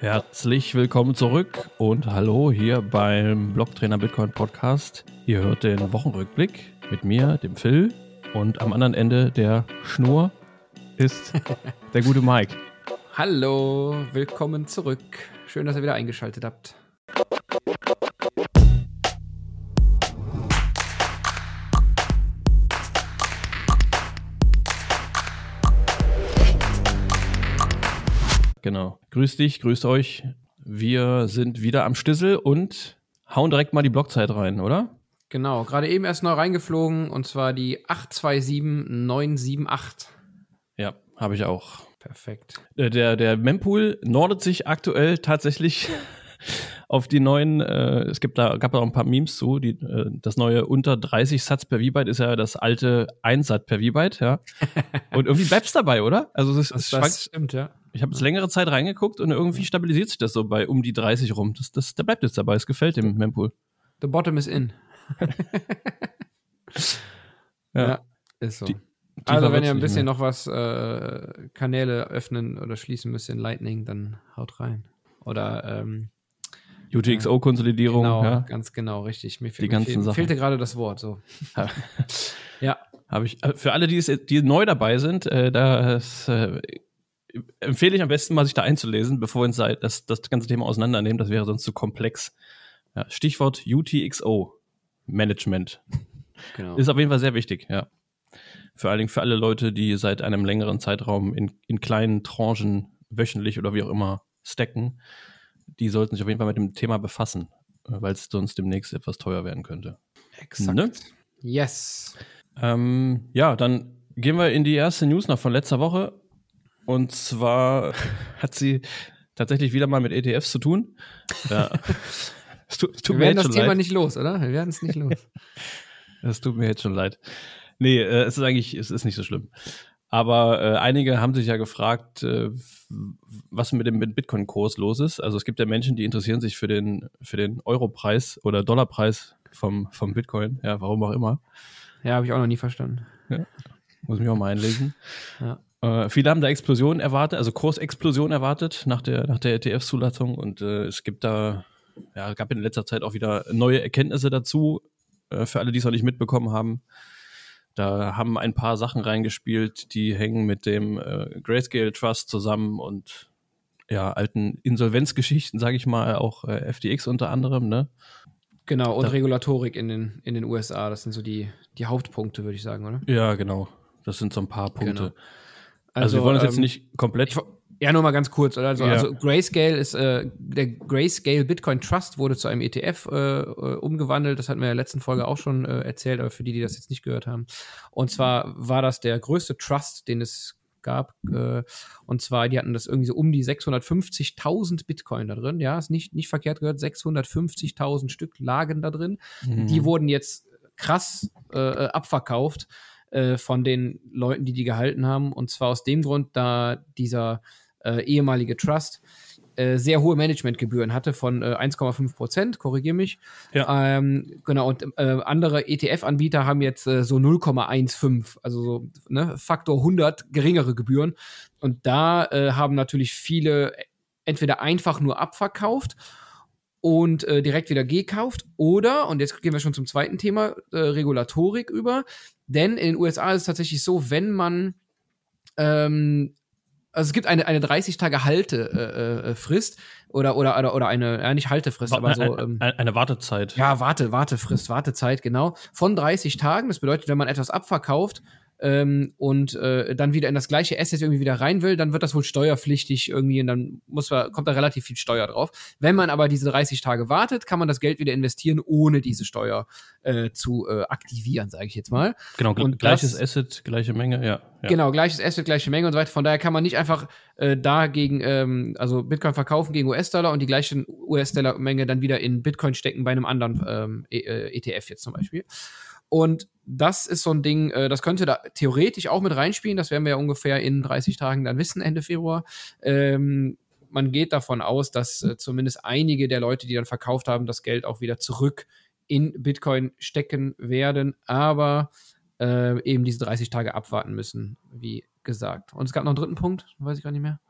Herzlich willkommen zurück und hallo hier beim Blocktrainer Bitcoin Podcast. Ihr hört den Wochenrückblick mit mir, dem Phil, und am anderen Ende der Schnur ist der gute Mike. Hallo, willkommen zurück. Schön, dass ihr wieder eingeschaltet habt. Genau. Grüß dich, grüßt euch. Wir sind wieder am Stissel und hauen direkt mal die Blockzeit rein, oder? Genau, gerade eben erst neu reingeflogen und zwar die 827978. Ja, habe ich auch. Perfekt. Äh, Der, der Mempool nordet sich aktuell tatsächlich auf die neuen, äh, es gibt da, gab da auch ein paar Memes zu, die, äh, das neue unter 30 Satz per V-Byte ist ja das alte 1 Satz per V-Byte, ja. Und irgendwie bleibt's dabei, oder? Also es, ist, es schwankt, stimmt, ja. Ich habe jetzt längere Zeit reingeguckt und irgendwie stabilisiert sich das so bei um die 30 rum. Das, das, der bleibt jetzt dabei, es gefällt dem Mempool. The bottom is in. Ja. ist so. Die- also, wenn ihr ein bisschen mehr. noch was äh, Kanäle öffnen oder schließen müsst in Lightning, dann haut rein. Oder ähm, UTXO-Konsolidierung, genau, ja. ganz genau, richtig. Mir, Die mir ganzen fehl, Sachen. fehlte gerade das Wort. So. ja, Habe ich äh, für alle, die, es, die neu dabei sind, äh, das äh, empfehle ich am besten mal, sich da einzulesen, bevor wir uns da das, das ganze Thema auseinandernehmen. Das wäre sonst zu komplex. Ja, Stichwort UTXO Management genau. ist auf jeden Fall sehr wichtig. Ja, vor allen Dingen für alle Leute, die seit einem längeren Zeitraum in, in kleinen Tranchen wöchentlich oder wie auch immer stacken. Die sollten sich auf jeden Fall mit dem Thema befassen, weil es sonst demnächst etwas teuer werden könnte. Exakt. Ne? Yes. Ähm, ja, dann gehen wir in die erste News noch von letzter Woche. Und zwar hat sie tatsächlich wieder mal mit ETFs zu tun. Ja. es tut, es tut Wir werden das Thema leid. nicht los, oder? Wir werden es nicht los. Es tut mir jetzt schon leid. Nee, äh, es ist eigentlich, es ist nicht so schlimm. Aber äh, einige haben sich ja gefragt, äh, was mit dem Bitcoin-Kurs los ist. Also es gibt ja Menschen, die interessieren sich für den, für den Euro-Preis oder Dollarpreis vom, vom Bitcoin. Ja, warum auch immer. ja, habe ich auch noch nie verstanden. Muss mich auch mal einlesen. Ja. Äh, viele haben da Explosionen erwartet, also Kursexplosion erwartet nach der, nach der ETF-Zulassung und äh, es gibt da, ja, gab in letzter Zeit auch wieder neue Erkenntnisse dazu, äh, für alle, die es noch nicht mitbekommen haben. Da haben ein paar Sachen reingespielt, die hängen mit dem äh, Grayscale Trust zusammen und ja, alten Insolvenzgeschichten, sage ich mal, auch äh, FTX unter anderem, ne? Genau, und Da- Regulatorik in den, in den USA, das sind so die, die Hauptpunkte, würde ich sagen, oder? Ja, genau. Das sind so ein paar Punkte. Genau. Also, wir wollen uns jetzt ähm, nicht komplett. ich Ja, nur mal ganz kurz, oder? Also, Ja. also Grayscale ist, äh, der Grayscale Bitcoin Trust wurde zu einem ETF äh, äh, umgewandelt. Das hatten wir in der letzten Folge auch schon äh, erzählt, aber für die, die das jetzt nicht gehört haben. Und zwar war das der größte Trust, den es gab. Äh, und zwar, die hatten das irgendwie so um die 650.000 Bitcoin da drin. Ja, ist nicht, nicht verkehrt gehört. 650.000 Stück lagen da drin. Mhm. Die wurden jetzt krass äh, äh, abverkauft äh, von den Leuten, die die gehalten haben. Und zwar aus dem Grund, da dieser äh, ehemalige Trust äh, sehr hohe Managementgebühren hatte von äh, 1,5 Prozent, korrigiere mich. Ja. Ähm, genau, und äh, andere ETF-Anbieter haben jetzt äh, so 0,15, also so ne, Faktor 100 geringere Gebühren. Und da äh, haben natürlich viele entweder einfach nur abverkauft und äh, direkt wieder gekauft oder, und jetzt gehen wir schon zum zweiten Thema, äh, Regulatorik über, denn in den USA ist es tatsächlich so, wenn man ähm, also es gibt eine, eine 30-Tage-Haltefrist äh, äh, oder, oder, oder, oder eine, ja, nicht Haltefrist, aber so. Eine- Ähm, eine, eine Wartezeit. ja, warte, Wartefrist, Wartezeit, genau. Von 30 Tagen. Das bedeutet, wenn man etwas abverkauft ähm, und äh, dann wieder in das gleiche Asset irgendwie wieder rein will, dann wird das wohl steuerpflichtig irgendwie und dann muss man, kommt da relativ viel Steuer drauf. Wenn man aber diese 30 Tage wartet, kann man das Geld wieder investieren, ohne diese Steuer äh, zu äh, aktivieren, sage ich jetzt mal. Genau, gl- Und gleiches das- Asset, gleiche Menge, ja. ja. Genau, gleiches Asset, gleiche Menge und so weiter. Von daher kann man nicht einfach äh, da gegen, ähm, also Bitcoin verkaufen gegen US-Dollar und die gleiche US-Dollar-Menge dann wieder in Bitcoin stecken bei einem anderen ähm, e äh, ETF jetzt zum Beispiel. Und das ist so ein Ding, äh, das könnte da theoretisch auch mit reinspielen. Das werden wir ja ungefähr in 30 Tagen dann wissen, Ende Februar. Ähm, man geht davon aus, dass äh, zumindest einige der Leute, die dann verkauft haben, das Geld auch wieder zurück in Bitcoin stecken werden, aber äh, eben diese 30 Tage abwarten müssen, wie gesagt. Und es gab noch einen dritten Punkt, weiß ich gar nicht mehr.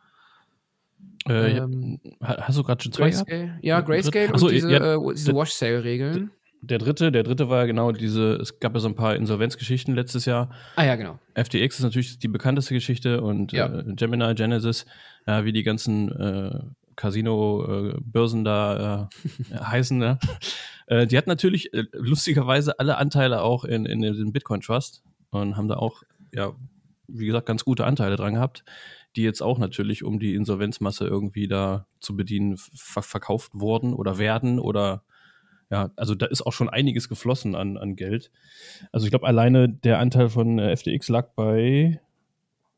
Äh, ähm, hast du gerade schon zwei Grayscale? Ja, Grayscale Achso, und diese, ja, äh, diese Wash-Sale-Regeln. Der dritte, der dritte war genau diese, es gab ja so ein paar Insolvenzgeschichten letztes Jahr. Ah ja, genau. FTX ist natürlich die bekannteste Geschichte und ja. äh, Gemini, Genesis, ja, wie die ganzen äh, Casino-Börsen da äh, heißen. Ne? Äh, die hatten natürlich äh, lustigerweise alle Anteile auch in, in, in den Bitcoin Trust und haben da auch, ja, wie gesagt, ganz gute Anteile dran gehabt, die jetzt auch natürlich, um die Insolvenzmasse irgendwie da zu bedienen, ver verkauft wurden oder werden oder ja, also da ist auch schon einiges geflossen an, an Geld. Also ich glaube, alleine der Anteil von äh, FTX lag bei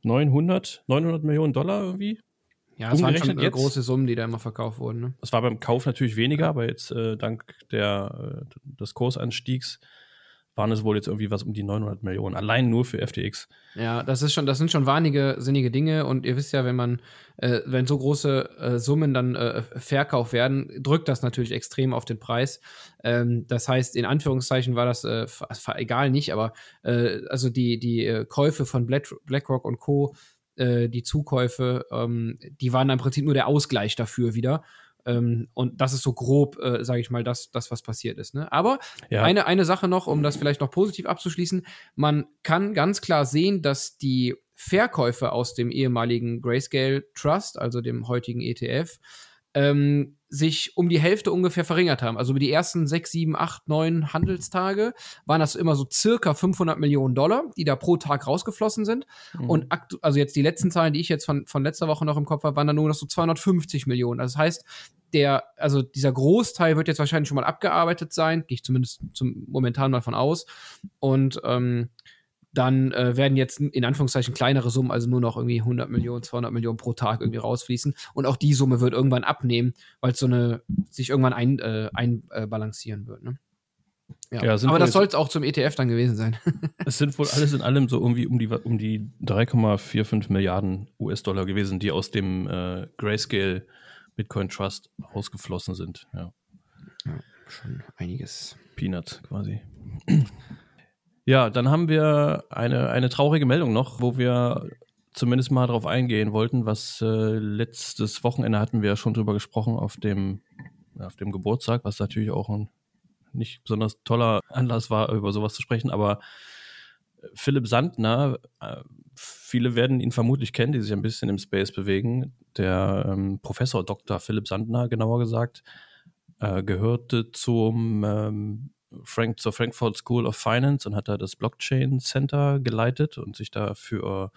900, 900 Millionen Dollar irgendwie. Ja, das waren schon jetzt, große Summen, die da immer verkauft wurden. Ne? Das war beim Kauf natürlich weniger, aber jetzt äh, dank der, äh, des Kursanstiegs waren es wohl jetzt irgendwie was um die 900 Millionen, allein nur für FTX. Ja, das ist schon, das sind schon wahnsinnige Dinge und ihr wisst ja, wenn man, äh, wenn so große äh, Summen dann äh, verkauft werden, drückt das natürlich extrem auf den Preis. Ähm, das heißt, in Anführungszeichen war das äh, egal nicht, aber äh, also die, die äh, Käufe von Black, BlackRock und Co., die Zukäufe, ähm, die waren im Prinzip nur der Ausgleich dafür wieder. Ähm, und das ist so grob, äh, sage ich mal, das, das, was passiert ist. Ne? Aber ja. eine, eine Sache noch, um das vielleicht noch positiv abzuschließen. Man kann ganz klar sehen, dass die Verkäufe aus dem ehemaligen Grayscale Trust, also dem heutigen ETF, ähm, sich um die Hälfte ungefähr verringert haben. Also über die ersten sechs, sieben, acht, neun Handelstage waren das immer so circa 500 Millionen Dollar, die da pro Tag rausgeflossen sind. Mhm. Und also jetzt die letzten Zahlen, die ich jetzt von, von letzter Woche noch im Kopf habe, waren dann nur noch so 250 Millionen. Also das heißt, der, also dieser Großteil wird jetzt wahrscheinlich schon mal abgearbeitet sein, gehe ich zumindest zum momentan mal von aus. Und ähm, dann äh, werden jetzt in Anführungszeichen kleinere Summen, also nur noch irgendwie 100 Millionen, 200 Millionen pro Tag irgendwie rausfließen. Und auch die Summe wird irgendwann abnehmen, weil es so eine sich irgendwann einbalancieren ein, äh, wird. Ne? Ja. ja Aber das soll es auch zum ETF dann gewesen sein. es sind wohl alles in allem so irgendwie um die, um die 3,45 Milliarden US-Dollar gewesen, die aus dem äh, Grayscale Bitcoin Trust rausgeflossen sind. Ja. ja schon einiges. Peanuts quasi. Ja, dann haben wir eine, eine traurige Meldung noch, wo wir zumindest mal darauf eingehen wollten, was äh, letztes Wochenende hatten wir ja schon drüber gesprochen auf dem, auf dem Geburtstag, was natürlich auch ein nicht besonders toller Anlass war, über sowas zu sprechen, aber Philipp Sandner, äh, viele werden ihn vermutlich kennen, die sich ein bisschen im Space bewegen. Der ähm, Professor Dr. Philipp Sandner, genauer gesagt, äh, gehörte zum ähm, Frank, zur Frankfurt School of Finance und hat da das Blockchain Center geleitet und sich da für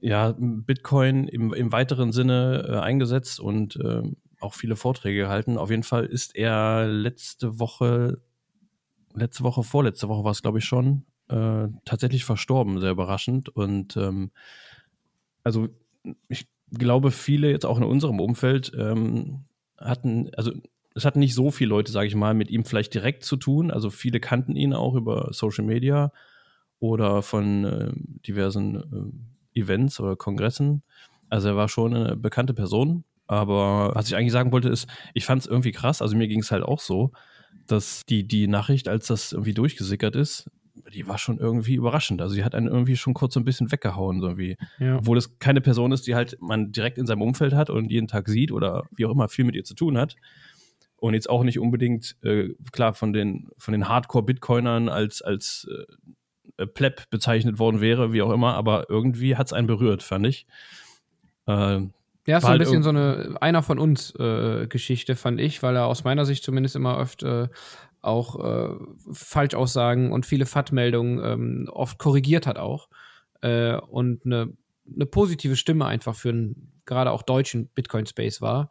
ja, Bitcoin im, im weiteren Sinne äh, eingesetzt und äh, auch viele Vorträge gehalten. Auf jeden Fall ist er letzte Woche, letzte Woche, vorletzte Woche war es, glaube ich, schon, äh, tatsächlich verstorben, sehr überraschend. Und ähm, also ich glaube, viele jetzt auch in unserem Umfeld ähm, hatten, also es hatten nicht so viele Leute, sage ich mal, mit ihm vielleicht direkt zu tun. Also viele kannten ihn auch über Social Media oder von äh, diversen äh, Events oder Kongressen. Also er war schon eine bekannte Person. Aber was ich eigentlich sagen wollte, ist, ich fand es irgendwie krass. Also mir ging es halt auch so, dass die, die Nachricht, als das irgendwie durchgesickert ist, die war schon irgendwie überraschend. Also die hat einen irgendwie schon kurz so ein bisschen weggehauen, so wie, ja. obwohl es keine Person ist, die halt man direkt in seinem Umfeld hat und jeden Tag sieht oder wie auch immer viel mit ihr zu tun hat und jetzt auch nicht unbedingt, äh, klar, von den, von den Hardcore-Bitcoinern als, als äh, Pleb bezeichnet worden wäre, wie auch immer, aber irgendwie hat es einen berührt, fand ich. Äh, ja, ist so ein halt bisschen so eine einer von uns äh, Geschichte, fand ich, weil er aus meiner Sicht zumindest immer oft äh, auch äh, Falschaussagen und viele FAT-Meldungen ähm, oft korrigiert hat auch. Äh, und eine, eine positive Stimme einfach für einen gerade auch deutschen Bitcoin-Space war.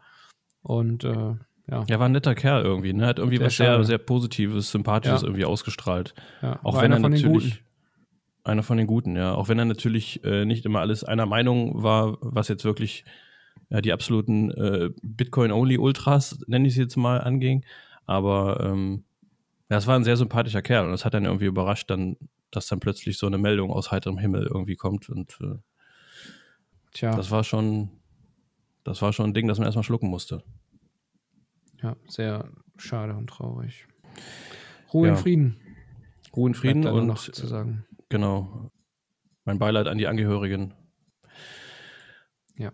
Und äh, ja. Er war ein netter Kerl irgendwie, ne? Hat irgendwie sehr was sehr, sehr Positives, Sympathisches ja. irgendwie ausgestrahlt. Ja. Auch wenn er natürlich. Einer von den Guten, ja. Auch wenn er natürlich äh, nicht immer alles einer Meinung war, was jetzt wirklich ja, die absoluten äh, Bitcoin-Only-Ultras, nenne ich es jetzt mal, anging. Aber ähm, ja, es war ein sehr sympathischer Kerl und es hat dann irgendwie überrascht, dann, dass dann plötzlich so eine Meldung aus heiterem Himmel irgendwie kommt. Und äh, Tja. das war schon, das war schon ein Ding, das man erstmal schlucken musste. Ja, sehr schade und traurig. Ruhe ja. in Frieden. Ruhe in Frieden und noch zu sagen. Genau. Mein Beileid an die Angehörigen. Ja.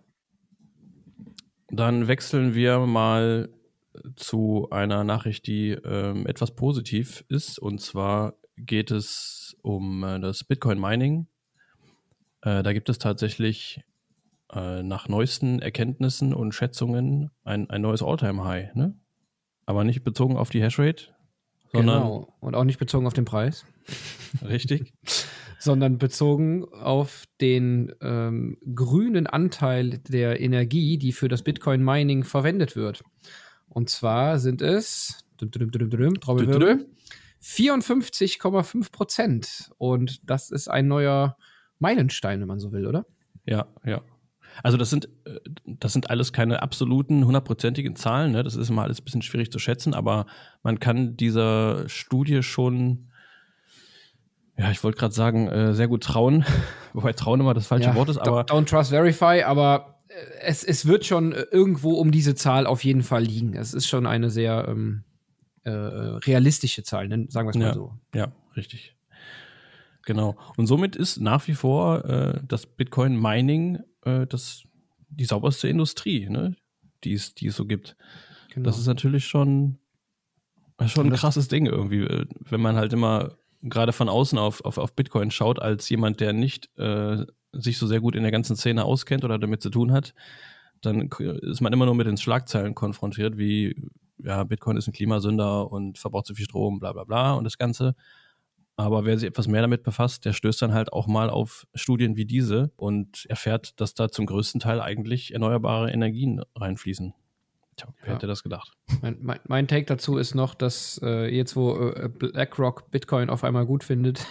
dann wechseln wir mal zu einer Nachricht, die ähm, etwas positiv ist. Und zwar geht es um äh, das Bitcoin Mining. Äh, da gibt es tatsächlich äh, nach neuesten Erkenntnissen und Schätzungen ein, ein neues All-Time-High. Ne? Aber nicht bezogen auf die Hashrate, sondern. Genau. Und auch nicht bezogen auf den Preis. Richtig. sondern bezogen auf den ähm, grünen Anteil der Energie, die für das Bitcoin-Mining verwendet wird. Und zwar sind es 54,5 Prozent. Und das ist ein neuer Meilenstein, wenn man so will, oder? Ja, ja. Also das sind, äh, das sind alles keine absoluten, hundertprozentigen Zahlen. Ne? Das ist immer alles ein bisschen schwierig zu schätzen, aber man kann dieser Studie schon, ja, ich wollte gerade sagen, äh, sehr gut trauen. Wobei trauen immer das falsche ja, Wort ist, aber. Don't trust verify, aber äh, es, es wird schon irgendwo um diese Zahl auf jeden Fall liegen. Es ist schon eine sehr ähm, äh, realistische Zahl, ne? sagen wir es mal ja, so. Ja, richtig. Genau. Und somit ist nach wie vor äh, das Bitcoin-Mining äh, das, die sauberste Industrie, ne? die, es, die es so gibt. Genau. Das ist natürlich schon, schon ein krasses Ding irgendwie, äh, wenn man halt immer gerade von außen auf, auf, auf Bitcoin schaut, als jemand, der nicht äh, sich so sehr gut in der ganzen Szene auskennt oder damit zu tun hat, dann ist man immer nur mit den Schlagzeilen konfrontiert, wie ja, Bitcoin ist ein Klimasünder und verbraucht zu viel Strom, bla bla bla und das Ganze. Aber wer sich etwas mehr damit befasst, der stößt dann halt auch mal auf Studien wie diese und erfährt, dass da zum größten Teil eigentlich erneuerbare Energien reinfließen. Tja, wer ja. hätte das gedacht? Mein, mein, mein, Take dazu ist noch, dass äh, jetzt, wo äh, BlackRock Bitcoin auf einmal gut findet,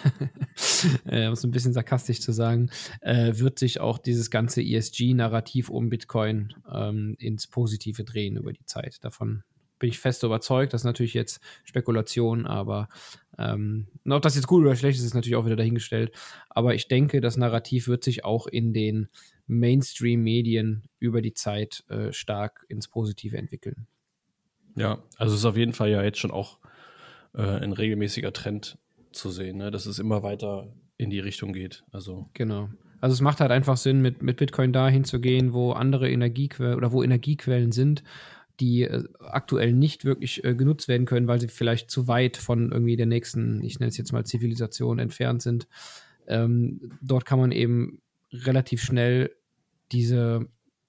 äh, um es ein bisschen sarkastisch zu sagen, äh, wird sich auch dieses ganze ESG-Narrativ um Bitcoin ähm, ins Positive drehen über die Zeit. Davon bin ich fest überzeugt. Das ist natürlich jetzt Spekulation, aber ähm, ob das jetzt gut oder schlecht ist, ist natürlich auch wieder dahingestellt. Aber ich denke, das Narrativ wird sich auch in den Mainstream-Medien über die Zeit äh, stark ins Positive entwickeln. Ja, also es ist auf jeden Fall ja jetzt schon auch äh, ein regelmäßiger Trend zu sehen, ne? dass es immer weiter in die Richtung geht. Also genau. Also es macht halt einfach Sinn, mit, mit Bitcoin dahin zu gehen, wo andere Energiequellen oder wo Energiequellen sind die äh, aktuell nicht wirklich äh, genutzt werden können, weil sie vielleicht zu weit von irgendwie der nächsten, ich nenne es jetzt mal Zivilisation, entfernt sind. Ähm, dort kann man eben relativ schnell diese,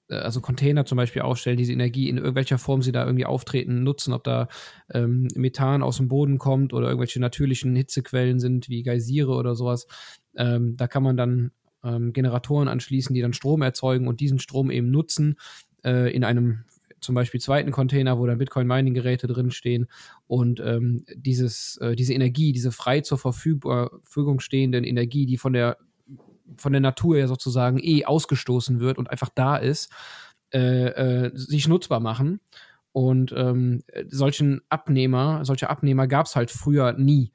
äh, also Container zum Beispiel aufstellen, diese Energie in irgendwelcher Form sie da irgendwie auftreten, nutzen, ob da ähm, Methan aus dem Boden kommt oder irgendwelche natürlichen Hitzequellen sind, wie Geysire oder sowas. Ähm, da kann man dann ähm, Generatoren anschließen, die dann Strom erzeugen und diesen Strom eben nutzen äh, in einem zum Beispiel zweiten Container, wo dann Bitcoin-Mining-Geräte drinstehen und ähm, dieses, äh, diese Energie, diese frei zur Verfügung stehenden Energie, die von der, von der Natur ja sozusagen eh ausgestoßen wird und einfach da ist, äh, äh, sich nutzbar machen. Und ähm, solchen Abnehmer, solche Abnehmer gab es halt früher nie.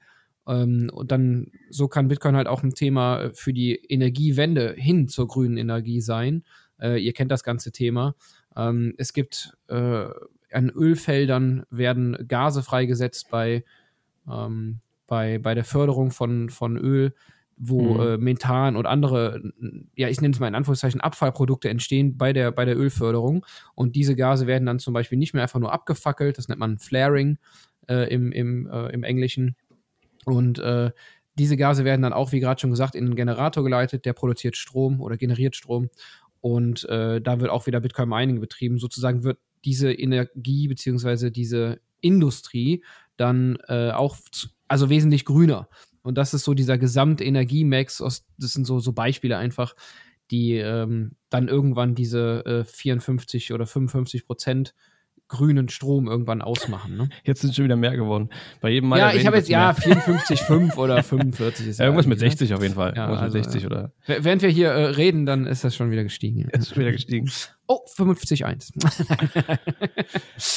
Ähm, und dann, so kann Bitcoin halt auch ein Thema für die Energiewende hin zur grünen Energie sein. Äh, ihr kennt das ganze Thema. Ähm, es gibt äh, an Ölfeldern werden Gase freigesetzt bei, ähm, bei, bei der Förderung von, von Öl, wo mhm. äh, Methan und andere, ja, ich nenne es mal in Anführungszeichen, Abfallprodukte entstehen bei der, bei der Ölförderung. Und diese Gase werden dann zum Beispiel nicht mehr einfach nur abgefackelt, das nennt man Flaring äh, im, im, äh, im Englischen. Und äh, diese Gase werden dann auch, wie gerade schon gesagt, in einen Generator geleitet, der produziert Strom oder generiert Strom. Und äh, da wird auch wieder Bitcoin Mining betrieben. Sozusagen wird diese Energie bzw. diese Industrie dann äh, auch also wesentlich grüner. Und das ist so dieser Gesamtenergiemax, das sind so, so Beispiele einfach, die ähm, dann irgendwann diese äh, 54 oder 55 Prozent grünen Strom irgendwann ausmachen. Ne? Jetzt sind schon wieder mehr geworden. Bei jedem Mal. Ja, ich habe jetzt, ja, 54,5 oder 45 ist ja, Irgendwas mit 60 ne? auf jeden Fall. Ja, irgendwas also, mit 60 oder. Während wir hier äh, reden, dann ist das schon wieder gestiegen. Ist schon wieder gestiegen. Oh, 55,1.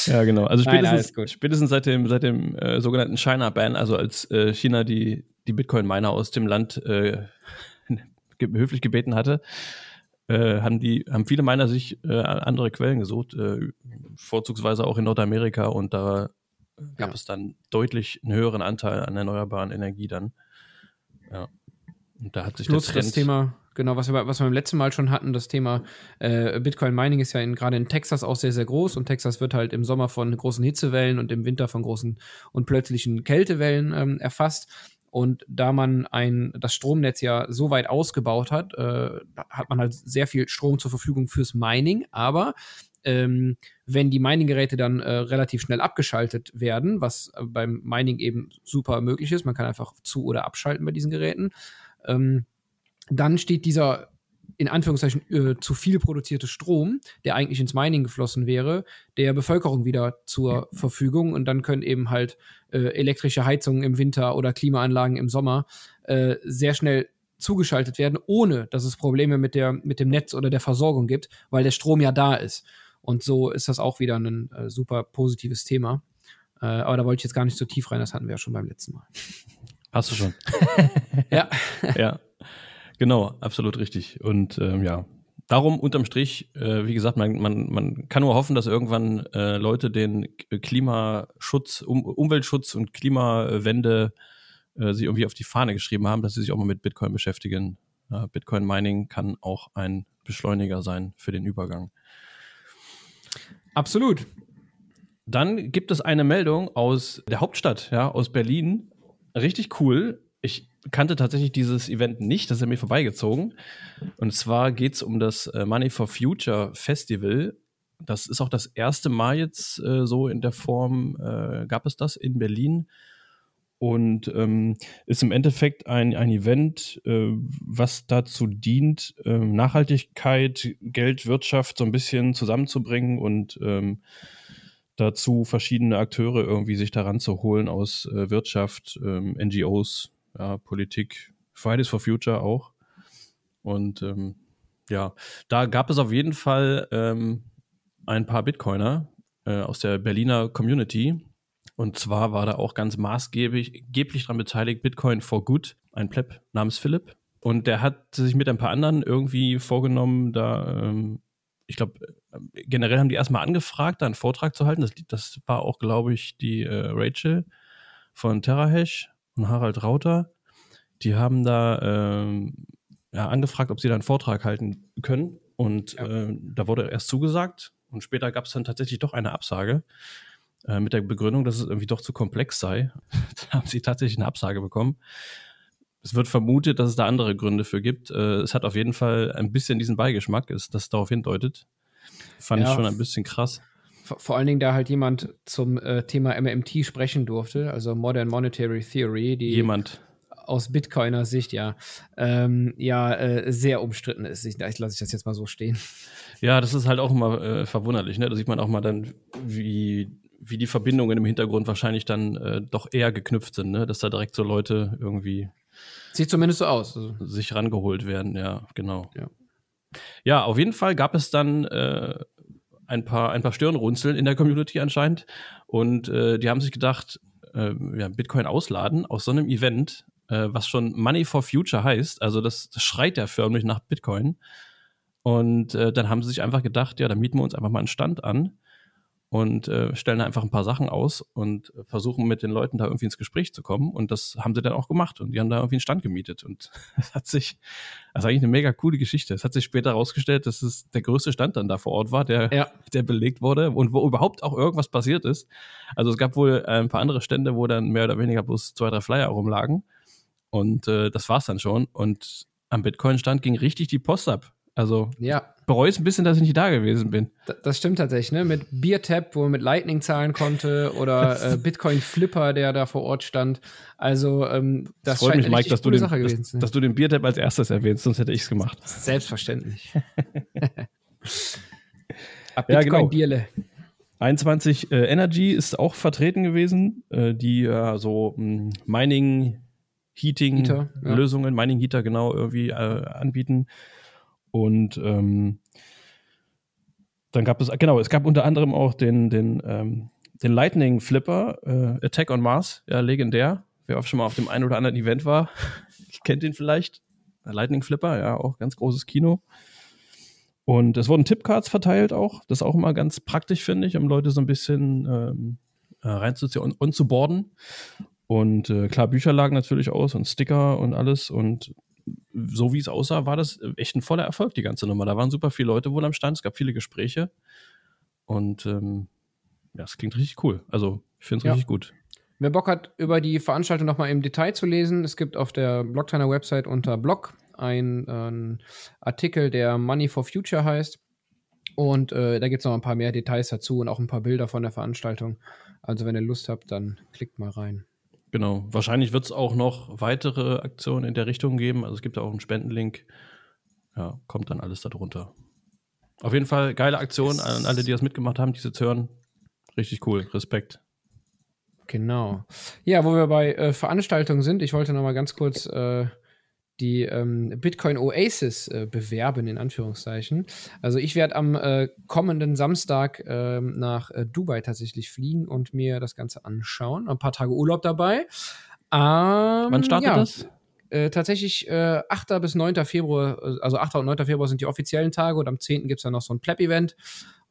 ja, genau. Also spätestens, Nein, spätestens seit dem, seit dem äh, sogenannten China-Ban, also als äh, China die, die Bitcoin-Miner aus dem Land äh, höflich gebeten hatte, äh, haben die, haben viele meiner sich äh, andere Quellen gesucht, äh, vorzugsweise auch in Nordamerika und da gab ja. es dann deutlich einen höheren Anteil an erneuerbaren Energie dann. Ja. Und da hat sich Plus das Thema, genau, was wir, was wir beim letzten Mal schon hatten, das Thema äh, Bitcoin Mining ist ja gerade in Texas auch sehr, sehr groß und Texas wird halt im Sommer von großen Hitzewellen und im Winter von großen und plötzlichen Kältewellen ähm, erfasst. Und da man ein, das Stromnetz ja so weit ausgebaut hat, äh, hat man halt sehr viel Strom zur Verfügung fürs Mining. Aber ähm, wenn die Mining-Geräte dann äh, relativ schnell abgeschaltet werden, was äh, beim Mining eben super möglich ist, man kann einfach zu- oder abschalten bei diesen Geräten, ähm, dann steht dieser in Anführungszeichen äh, zu viel produzierte Strom, der eigentlich ins Mining geflossen wäre, der Bevölkerung wieder zur Verfügung und dann können eben halt äh, elektrische Heizungen im Winter oder Klimaanlagen im Sommer äh, sehr schnell zugeschaltet werden, ohne dass es Probleme mit, der, mit dem Netz oder der Versorgung gibt, weil der Strom ja da ist. Und so ist das auch wieder ein äh, super positives Thema. Äh, aber da wollte ich jetzt gar nicht so tief rein, das hatten wir ja schon beim letzten Mal. Hast du schon. ja. ja. Genau, absolut richtig. Und ähm, ja, darum unterm Strich, äh, wie gesagt, man, man, man kann nur hoffen, dass irgendwann äh, Leute den Klimaschutz, um, Umweltschutz und Klimawende äh, sich irgendwie auf die Fahne geschrieben haben, dass sie sich auch mal mit Bitcoin beschäftigen. Bitcoin Mining kann auch ein Beschleuniger sein für den Übergang. Absolut. Dann gibt es eine Meldung aus der Hauptstadt, ja, aus Berlin. Richtig cool. Ich kannte tatsächlich dieses Event nicht, das ist an mir vorbeigezogen. Und zwar geht es um das äh, Money for Future Festival. Das ist auch das erste Mal jetzt äh, so in der Form, äh, gab es das in Berlin. Und ähm, ist im Endeffekt ein, ein Event, äh, was dazu dient, ähm, Nachhaltigkeit, Geld, Wirtschaft so ein bisschen zusammenzubringen und ähm, dazu verschiedene Akteure irgendwie sich daran zu holen aus äh, Wirtschaft, ähm, NGOs, ja, Politik, Fridays for Future auch. Und ähm, ja, da gab es auf jeden Fall ähm, ein paar Bitcoiner äh, aus der Berliner Community. Und zwar war da auch ganz maßgeblich geblich daran beteiligt Bitcoin for Good, ein Pleb namens Philipp. Und der hat sich mit ein paar anderen irgendwie vorgenommen, da, ähm, ich glaube, generell haben die erstmal angefragt, da einen Vortrag zu halten. Das, das war auch, glaube ich, die äh, Rachel von TerraHash und Harald Rauter. Die haben da ähm, ja, angefragt, ob sie da einen Vortrag halten können. Und ja. äh, da wurde erst zugesagt. Und später gab es dann tatsächlich doch eine Absage äh, mit der Begründung, dass es irgendwie doch zu komplex sei. da haben sie tatsächlich eine Absage bekommen. Es wird vermutet, dass es da andere Gründe für gibt. Äh, es hat auf jeden Fall ein bisschen diesen Beigeschmack, ist, das darauf hindeutet. Fand ja, ich schon ein bisschen krass. Vor allen Dingen, da halt jemand zum äh, Thema MMT sprechen durfte, also Modern Monetary Theory, die jemand aus Bitcoiner Sicht ja ähm, ja äh, sehr umstritten ist. Ich, ich lasse ich das jetzt mal so stehen. Ja, das ist halt auch immer äh, verwunderlich. Ne? Da sieht man auch mal dann, wie wie die Verbindungen im Hintergrund wahrscheinlich dann äh, doch eher geknüpft sind, ne? dass da direkt so Leute irgendwie Sieht zumindest so aus. Also. Sich rangeholt werden, ja, genau. Ja, ja auf jeden Fall gab es dann äh, ein, paar, ein paar Stirnrunzeln in der Community anscheinend. Und äh, die haben sich gedacht, äh, ja, Bitcoin ausladen aus so einem Event, äh, was schon Money for Future heißt. Also das, das schreit ja förmlich nach Bitcoin. Und äh, dann haben sie sich einfach gedacht, ja, dann mieten wir uns einfach mal einen Stand an und äh, stellen da einfach ein paar Sachen aus und versuchen mit den Leuten da irgendwie ins Gespräch zu kommen. Und das haben sie dann auch gemacht und die haben da irgendwie einen Stand gemietet. Und es hat sich, das ist eigentlich eine mega coole Geschichte. Es hat sich später herausgestellt, dass es der größte Stand dann da vor Ort war, der, ja. der belegt wurde und wo überhaupt auch irgendwas passiert ist. Also es gab wohl äh, ein paar andere Stände, wo dann mehr oder weniger bloß zwei, drei Flyer rumlagen. Und äh, das war's dann schon. Und am Bitcoin-Stand ging richtig die Post ab. Also ja. bereue es ein bisschen, dass ich nicht da gewesen bin. Das, das stimmt tatsächlich, ne? Mit Beertap, wo man mit Lightning zahlen konnte, oder äh, Bitcoin Flipper, der da vor Ort stand. Also ähm, das, das freut mich, Mike, dass du, den, dass, dass du den Beertap als erstes erwähnst, sonst hätte ich es gemacht. Selbstverständlich. Ab ja, genau. Bierle. 21 äh, Energy ist auch vertreten gewesen, äh, die äh, so hm, Mining Heating Heater, ja. Lösungen, Mining Heater genau irgendwie äh, anbieten. Und ähm, dann gab es, genau, es gab unter anderem auch den, den, ähm, den Lightning Flipper, äh, Attack on Mars, ja, legendär. Wer auch schon mal auf dem einen oder anderen Event war, kennt ihn vielleicht. Der Lightning Flipper, ja, auch ganz großes Kino. Und es wurden Tipcards verteilt auch. Das ist auch immer ganz praktisch, finde ich, um Leute so ein bisschen ähm, äh, reinzuziehen und, und zu boarden. Und äh, klar, Bücher lagen natürlich aus und Sticker und alles. Und so wie es aussah, war das echt ein voller Erfolg, die ganze Nummer. Da waren super viele Leute wohl am Stand, es gab viele Gespräche. Und ähm, ja, es klingt richtig cool. Also, ich finde es Ja. richtig gut. Wer Bock hat, über die Veranstaltung nochmal im Detail zu lesen, es gibt auf der Blocktrainer Website unter Blog einen äh, Artikel, der Money for Future heißt. Und äh, da gibt es noch ein paar mehr Details dazu und auch ein paar Bilder von der Veranstaltung. Also, wenn ihr Lust habt, dann klickt mal rein. Genau. Wahrscheinlich wird es auch noch weitere Aktionen in der Richtung geben. Also es gibt ja auch einen Spendenlink. Ja, kommt dann alles darunter. Auf jeden Fall geile Aktion an alle, die das mitgemacht haben, die jetzt hören. Richtig cool. Respekt. Genau. Ja, wo wir bei äh, Veranstaltungen sind, ich wollte noch mal ganz kurz äh, die ähm, Bitcoin Oasis äh, bewerben, in Anführungszeichen. Also ich werde am äh, kommenden Samstag ähm, nach äh, Dubai tatsächlich fliegen und mir das Ganze anschauen. Ein paar Tage Urlaub dabei. Ähm, Wann startet ja, das? Äh, tatsächlich äh, 8. bis 9. Februar, äh, also 8. und 9. Februar sind die offiziellen Tage und am 10. gibt es dann noch so ein Pleb-Event.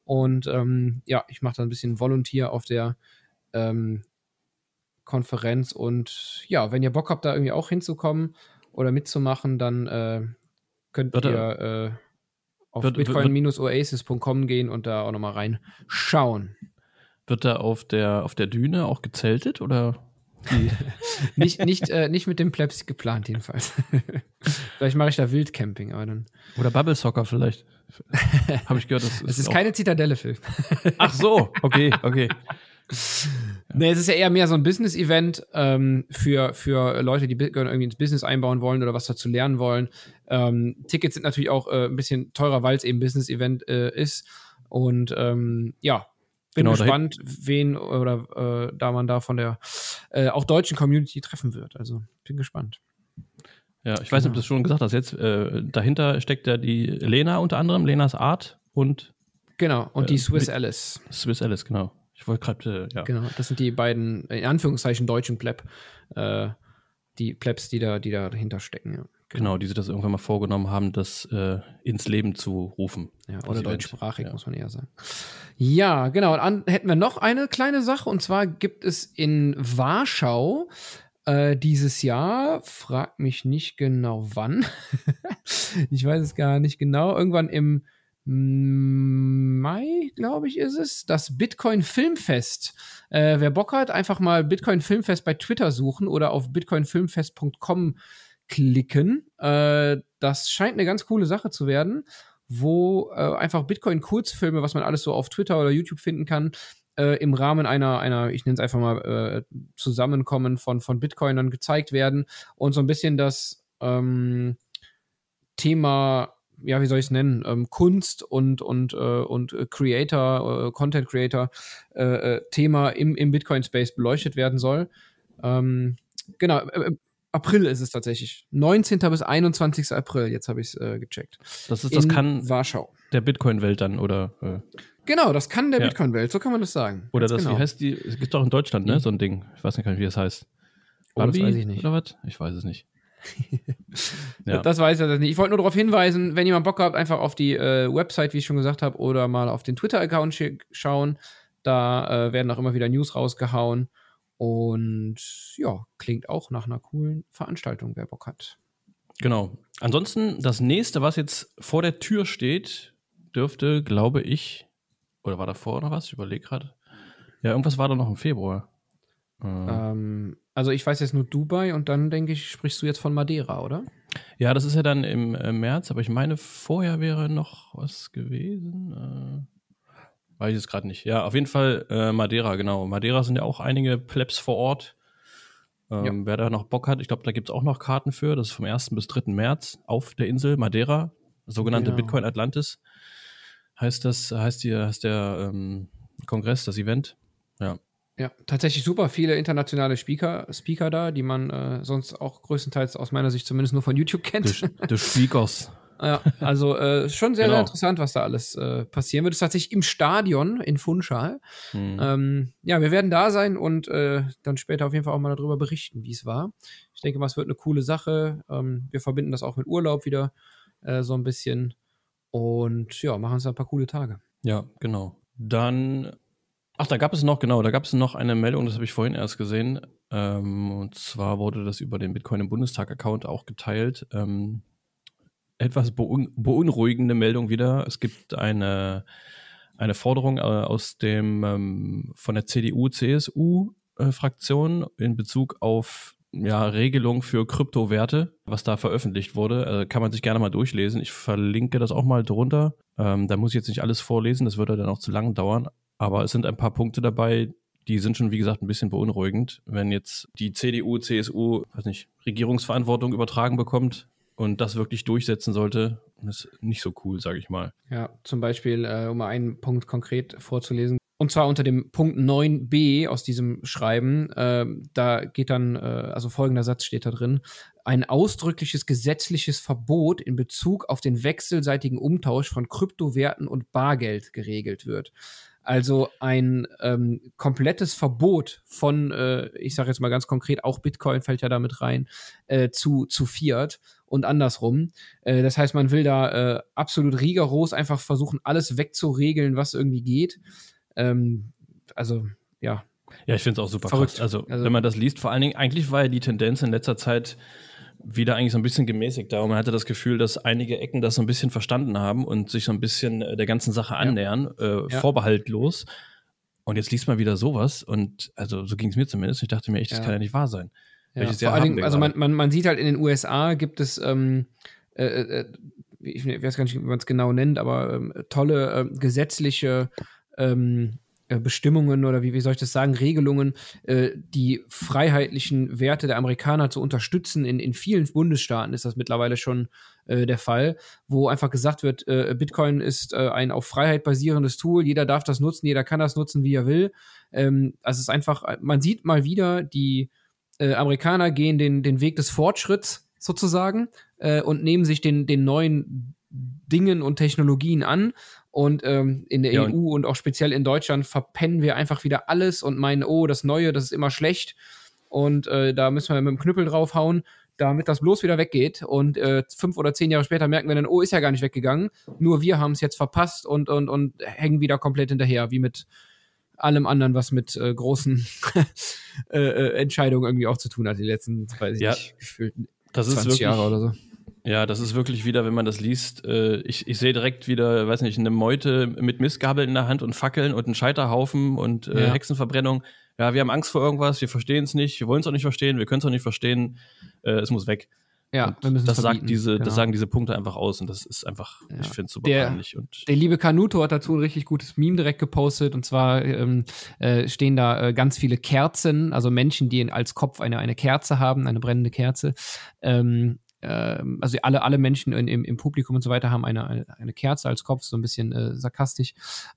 Und ähm, ja, ich mache da ein bisschen Volunteer auf der ähm, Konferenz. Und ja, wenn ihr Bock habt, da irgendwie auch hinzukommen oder mitzumachen, dann äh, könnt Wird ihr äh, auf bitcoin-oasis.com gehen und da auch nochmal reinschauen. Wird da auf der, auf der Düne auch gezeltet oder? Nicht, nicht, äh, nicht mit dem Plebs geplant, jedenfalls. Vielleicht mache ich da Wildcamping, aber dann. oder Bubble Soccer vielleicht? Habe ich gehört, das Es ist keine Zitadelle, Phil. Ach so, okay, okay. Nee, es ist ja eher mehr so ein Business-Event ähm, für, für Leute, die Bitcoin irgendwie ins Business einbauen wollen oder was dazu lernen wollen. Ähm, Tickets sind natürlich auch äh, ein bisschen teurer, weil es eben Business-Event äh, ist. Und ähm, ja, bin Genau, gespannt, wen oder äh, da man da von der äh, auch deutschen Community treffen wird. Also bin gespannt. Ja, ich weiß nicht, ob du das schon gesagt hast. Jetzt äh, dahinter steckt ja die Lena unter anderem, Lenas Art und Genau. Und Äh, die Swiss Bit- Alice. Swiss Alice, genau. Ich wollte gerade, äh, ja. Genau, das sind die beiden, in Anführungszeichen, deutschen Pleb, äh, die Plebs, die da, die da dahinter stecken, ja. Genau, die sich das irgendwann mal vorgenommen haben, das äh, ins Leben zu rufen. Ja, oder deutschsprachig, Ja. muss man eher sagen. Ja, genau. An, hätten wir noch eine kleine Sache, und zwar gibt es in Warschau äh, dieses Jahr, frag mich nicht genau wann, ich weiß es gar nicht genau, irgendwann im Mai, glaube ich, ist es, das Bitcoin Filmfest. Äh, wer Bock hat, einfach mal Bitcoin Filmfest bei Twitter suchen oder auf bitcoinfilmfest.com klicken. Äh, das scheint eine ganz coole Sache zu werden, wo äh, einfach Bitcoin-Kurzfilme, was man alles so auf Twitter oder YouTube finden kann, äh, im Rahmen einer, einer ich nenne es einfach mal, äh, Zusammenkommen von, von Bitcoinern gezeigt werden und so ein bisschen das ähm, Thema, ja, wie soll ich es nennen, ähm, Kunst und, und, äh, und äh, Creator, äh, Content Creator äh, äh, Thema im, im Bitcoin-Space beleuchtet werden soll. Ähm, genau, äh, April ist es tatsächlich. 19. bis 21. April, jetzt habe ich es äh, gecheckt. Das, ist, das In kann Warschau. der Bitcoin-Welt dann, oder, äh, Genau, das kann der Ja. Bitcoin-Welt, so kann man das sagen. oder Ganz das, genau. wie heißt die, es gibt doch in Deutschland, ne, so ein Ding. Ich weiß nicht, wie das heißt. Oh, das Bambi weiß ich nicht. Oder was? Ich weiß es nicht. ja. Das weiß ich das nicht. Ich wollte nur darauf hinweisen, wenn jemand Bock hat, einfach auf die äh, Website, wie ich schon gesagt habe, oder mal auf den Twitter-Account sch schauen. Da äh, werden auch immer wieder News rausgehauen. Und ja, klingt auch nach einer coolen Veranstaltung, wer Bock hat. Genau. Ansonsten, das nächste, was jetzt vor der Tür steht, dürfte, glaube ich, oder war davor noch was? Ich überlege gerade. Ja, irgendwas war da noch im Februar. Äh, Ähm, also ich weiß jetzt nur Dubai und dann denke ich, sprichst du jetzt von Madeira, oder? Ja, das ist ja dann im äh, März, aber ich meine, vorher wäre noch was gewesen. Äh, weiß ich jetzt gerade nicht. Ja, auf jeden Fall äh, Madeira, genau. Madeira sind ja auch einige Plebs vor Ort. Ähm, Ja. Wer da noch Bock hat, ich glaube, da gibt es auch noch Karten für. Das ist vom 1. bis 3. März auf der Insel Madeira, sogenannte Genau. Bitcoin Atlantis. Heißt das, heißt die, heißt der ähm, Kongress, das Event. Ja. Ja, tatsächlich super viele internationale Speaker, Speaker da, die man äh, sonst auch größtenteils aus meiner Sicht zumindest nur von YouTube kennt. The, the Speakers. Ja, also äh, schon sehr, Genau. sehr interessant, was da alles äh, passieren wird. Es ist tatsächlich im Stadion in Funchal. Hm. Ähm, ja, wir werden da sein und äh, dann später auf jeden Fall auch mal darüber berichten, wie es war. Ich denke mal, es wird eine coole Sache. Ähm, wir verbinden das auch mit Urlaub wieder äh, so ein bisschen. Und ja, machen uns ein paar coole Tage. Ja, genau. Dann, ach, da gab es noch, genau, da gab es noch eine Meldung, das habe ich vorhin erst gesehen. Ähm, und zwar wurde das über den Bitcoin im Bundestag-Account auch geteilt. Ähm, etwas beun beunruhigende Meldung wieder. Es gibt eine, eine Forderung äh, aus dem ähm, von der CDU, CSU äh, in Bezug auf ja, Regelung für Kryptowerte, was da veröffentlicht wurde. Also kann man sich gerne mal durchlesen. Ich verlinke das auch mal drunter. Ähm, da muss ich jetzt nicht alles vorlesen, das würde dann auch zu lange dauern. Aber es sind ein paar Punkte dabei, die sind schon, wie gesagt, ein bisschen beunruhigend. Wenn jetzt die CDU, CSU, weiß nicht, Regierungsverantwortung übertragen bekommt und das wirklich durchsetzen sollte, ist nicht so cool, sage ich mal. Ja, zum Beispiel, äh, um einen Punkt konkret vorzulesen. Und zwar unter dem Punkt 9b aus diesem Schreiben, äh, da geht dann, äh, also folgender Satz steht da drin, ein ausdrückliches gesetzliches Verbot in Bezug auf den wechselseitigen Umtausch von Kryptowerten und Bargeld geregelt wird. Also ein ähm, komplettes Verbot von, äh, ich sage jetzt mal ganz konkret, auch Bitcoin fällt ja damit rein, äh, zu, zu Fiat und andersrum. Äh, das heißt, man will da äh, absolut rigoros einfach versuchen, alles wegzuregeln, was irgendwie geht. Ähm, also, ja. Ja, ich finde es auch super Verrückt. krass. Also, also, wenn man das liest, vor allen Dingen, eigentlich war ja die Tendenz in letzter Zeit wieder eigentlich so ein bisschen gemäßigt da. Und man hatte das Gefühl, dass einige Ecken das so ein bisschen verstanden haben und sich so ein bisschen äh, der ganzen Sache annähern, ja. Äh, ja. vorbehaltlos. Und jetzt liest man wieder sowas und also so ging es mir zumindest. Ich dachte mir echt, das ja. kann ja nicht wahr sein. Ja. Vor allen Dingen, also man, man, man sieht halt in den USA gibt es ähm, äh, äh, ich weiß gar nicht, wie man es genau nennt, aber ähm, tolle äh, gesetzliche ähm, äh, Bestimmungen oder wie, wie soll ich das sagen, Regelungen, äh, die freiheitlichen Werte der Amerikaner zu unterstützen. In, in vielen Bundesstaaten ist das mittlerweile schon äh, der Fall, wo einfach gesagt wird, äh, Bitcoin ist äh, ein auf Freiheit basierendes Tool, jeder darf das nutzen, jeder kann das nutzen, wie er will. Ähm, also es ist einfach, man sieht mal wieder, die äh, Amerikaner gehen den, den Weg des Fortschritts sozusagen und nehmen sich den, den neuen Dingen und Technologien an und ähm, in der ja, EU und, und auch speziell in Deutschland verpennen wir einfach wieder alles und meinen, oh, das Neue, das ist immer schlecht. Und äh, da müssen wir mit dem Knüppel draufhauen, damit das bloß wieder weggeht. Und äh, fünf oder zehn Jahre später merken wir dann, oh, ist ja gar nicht weggegangen. Nur wir haben es jetzt verpasst und, und, und hängen wieder komplett hinterher, wie mit allem anderen, was mit äh, großen äh, äh, Entscheidungen irgendwie auch zu tun hat, die letzten, weiß ich ja, nicht, gefühlt das 20 ist wirklich, Jahre oder so. Ja, das ist wirklich wieder, wenn man das liest, äh, ich, ich sehe direkt wieder, weiß nicht, eine Meute mit Mistgabeln in der Hand und Fackeln und einen Scheiterhaufen und äh, ja. Hexenverbrennung. Ja, wir haben Angst vor irgendwas, wir verstehen es nicht, wir wollen es auch nicht verstehen, wir können es auch nicht verstehen, äh, es muss weg. Ja, wir müssen das sagt diese, genau. das sagen diese Punkte einfach aus und das ist einfach, ja. ich finde es super der, peinlich. Und der liebe Kanuto hat dazu ein richtig gutes Meme direkt gepostet und zwar ähm, äh, stehen da äh, ganz viele Kerzen, also Menschen, die als Kopf eine, eine Kerze haben, eine brennende Kerze. Ähm, also alle, alle Menschen in, im, im, Publikum und so weiter haben eine, eine, eine Kerze als Kopf, so ein bisschen äh, sarkastisch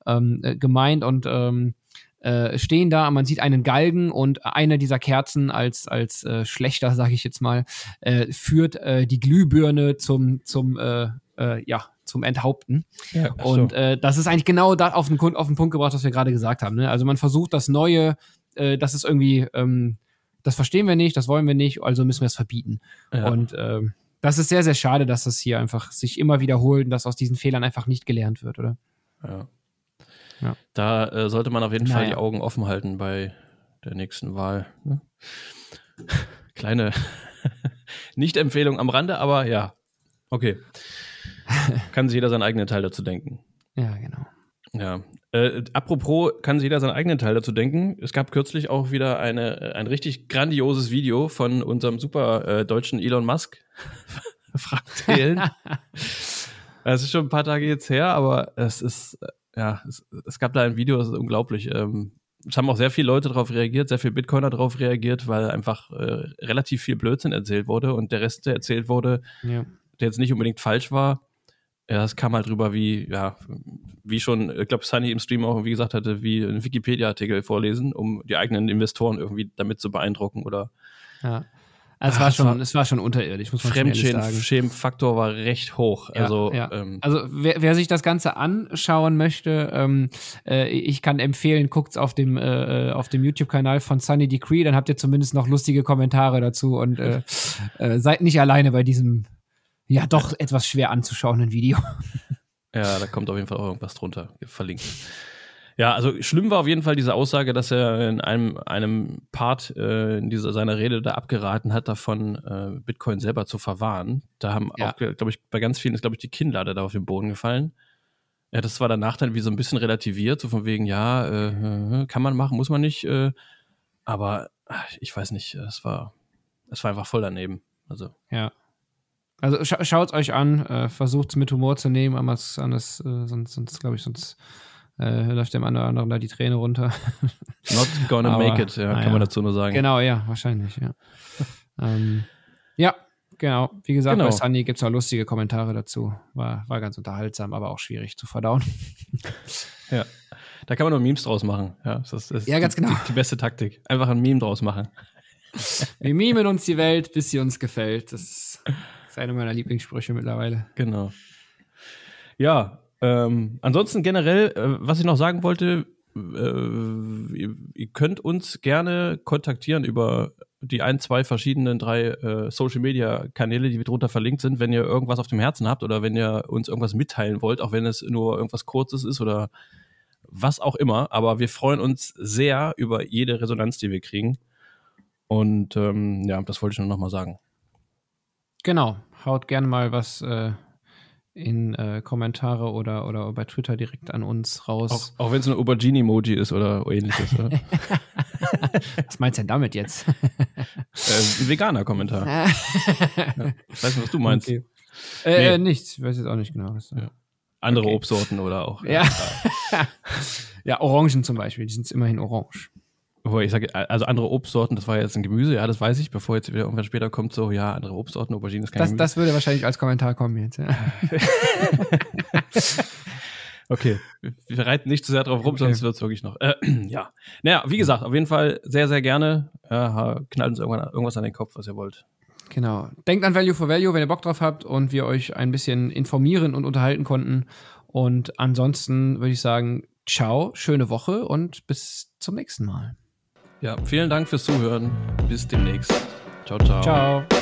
ähm, äh, gemeint und ähm, äh, stehen da, man sieht einen Galgen und eine dieser Kerzen als, als äh, schlechter, sage ich jetzt mal, äh, führt äh, die Glühbirne zum, zum äh, äh, ja, zum Enthaupten. Ja, und äh, das ist eigentlich genau da auf den, auf den Punkt gebracht, was wir gerade gesagt haben. Ne? Also man versucht das Neue, äh, das ist irgendwie ähm, das verstehen wir nicht, das wollen wir nicht, also müssen wir es verbieten. Ja. Und ähm, das ist sehr, sehr schade, dass das hier einfach sich immer wiederholt und dass aus diesen Fehlern einfach nicht gelernt wird, oder? Ja. ja. Da äh, sollte man auf jeden naja. Fall die Augen offen halten bei der nächsten Wahl. Ne? Kleine Nicht-Empfehlung am Rande, aber ja, okay. Kann sich jeder seinen eigenen Teil dazu denken. Ja, genau. Ja. Äh, apropos, kann sich jeder seinen eigenen Teil dazu denken. Es gab kürzlich auch wieder eine, äh, ein richtig grandioses Video von unserem super äh, deutschen Elon Musk. Fragt Es ist schon ein paar Tage jetzt her, aber es ist, äh, ja, es, es gab da ein Video, das ist unglaublich. Ähm, es haben auch sehr viele Leute darauf reagiert, sehr viele Bitcoiner darauf reagiert, weil einfach äh, relativ viel Blödsinn erzählt wurde und der Rest, der erzählt wurde, ja. der jetzt nicht unbedingt falsch war, ja, es kam halt drüber, wie, ja, wie schon, ich glaube, Sunny im Stream auch wie gesagt hatte, wie ein Wikipedia-Artikel vorlesen, um die eigenen Investoren irgendwie damit zu beeindrucken oder. Ja. Also es, war schon, es war schon unterirdisch, muss man Fremdschämen-Faktor war recht hoch. Ja, also, ja. Ähm, also wer, wer, sich das Ganze anschauen möchte, ähm, äh, ich kann empfehlen, guckt's auf dem, äh, auf dem YouTube-Kanal von Sunny Decree, dann habt ihr zumindest noch lustige Kommentare dazu und äh, äh seid nicht alleine bei diesem ja doch etwas schwer anzuschauenden Video. Ja, da kommt auf jeden Fall auch irgendwas drunter verlinkt. Ja, also schlimm war auf jeden Fall diese Aussage, dass er in einem, einem Part äh, in dieser, seiner Rede da abgeraten hat, davon äh, Bitcoin selber zu verwahren. Da haben Ja. auch, glaube ich, bei ganz vielen ist, glaube ich, die Kinnlade da auf den Boden gefallen. Hat das zwar danach dann wie so ein bisschen relativiert, so von wegen, ja, äh, äh, kann man machen, muss man nicht, äh, aber ich weiß nicht, es war, es war einfach voll daneben. Also, Ja. Also scha schaut euch an, äh, versucht es mit Humor zu nehmen, aber es- anders, äh, sonst, sonst glaube ich, sonst äh, läuft dem einen oder anderen da die Träne runter. not gonna Aber, make it, ja, kann man dazu nur sagen. genau, ja, wahrscheinlich, ja. ähm, ja, genau. Wie gesagt, Genau. bei Sunny gibt es auch lustige Kommentare dazu. War, war ganz unterhaltsam, aber auch schwierig zu verdauen. Ja. Da kann man nur Memes draus machen. Ja, das ist, das ist Ja, ganz die, genau. Die, die beste Taktik. Einfach ein Meme draus machen. Wir mimen uns die Welt, bis sie uns gefällt. Das ist, das ist einer meiner Lieblingssprüche mittlerweile. Genau. Ja, ähm, ansonsten generell, äh, was ich noch sagen wollte, äh, ihr, könnt uns gerne kontaktieren über die ein, zwei verschiedenen drei äh, Social Media Kanäle, die drunter verlinkt sind, wenn ihr irgendwas auf dem Herzen habt oder wenn ihr uns irgendwas mitteilen wollt, auch wenn es nur irgendwas Kurzes ist oder was auch immer. Aber wir freuen uns sehr über jede Resonanz, die wir kriegen. Und ähm, ja, das wollte ich nur noch mal sagen. Genau. Haut gerne mal was äh, in äh, Kommentare oder, oder bei Twitter direkt an uns Auch, raus. auch wenn es ein Aubergine-Emoji ist oder ähnliches. oder? Was meinst du denn damit jetzt? äh, ein Veganer-Kommentar. Ich weiß nicht, was du meinst. Okay. Äh, Nee. äh, nichts. Ich weiß jetzt auch nicht genau. Was. Ja. Andere Okay. Obstsorten oder auch. Ja. ja, Orangen zum Beispiel. Die sind immerhin orange. Wobei ich sage, also andere Obstsorten, das war jetzt ein Gemüse, ja, das weiß ich, bevor jetzt wieder irgendwann später kommt, so, ja, andere Obstsorten, Aubergine ist kein Das, Gemüse. das würde wahrscheinlich als Kommentar kommen jetzt. Ja. Okay, wir- reiten nicht zu sehr drauf rum, Okay. sonst wird es wirklich noch. Äh, ja. Naja, wie gesagt, auf jeden Fall sehr, sehr gerne. Ja, knallt uns irgendwann irgendwas an den Kopf, was ihr wollt. Genau. Denkt an Value for Value, wenn ihr Bock drauf habt und wir euch ein bisschen informieren und unterhalten konnten. Und ansonsten würde ich sagen, ciao, schöne Woche und bis zum nächsten Mal. Ja, vielen Dank fürs Zuhören. Bis demnächst. Ciao, ciao. Ciao.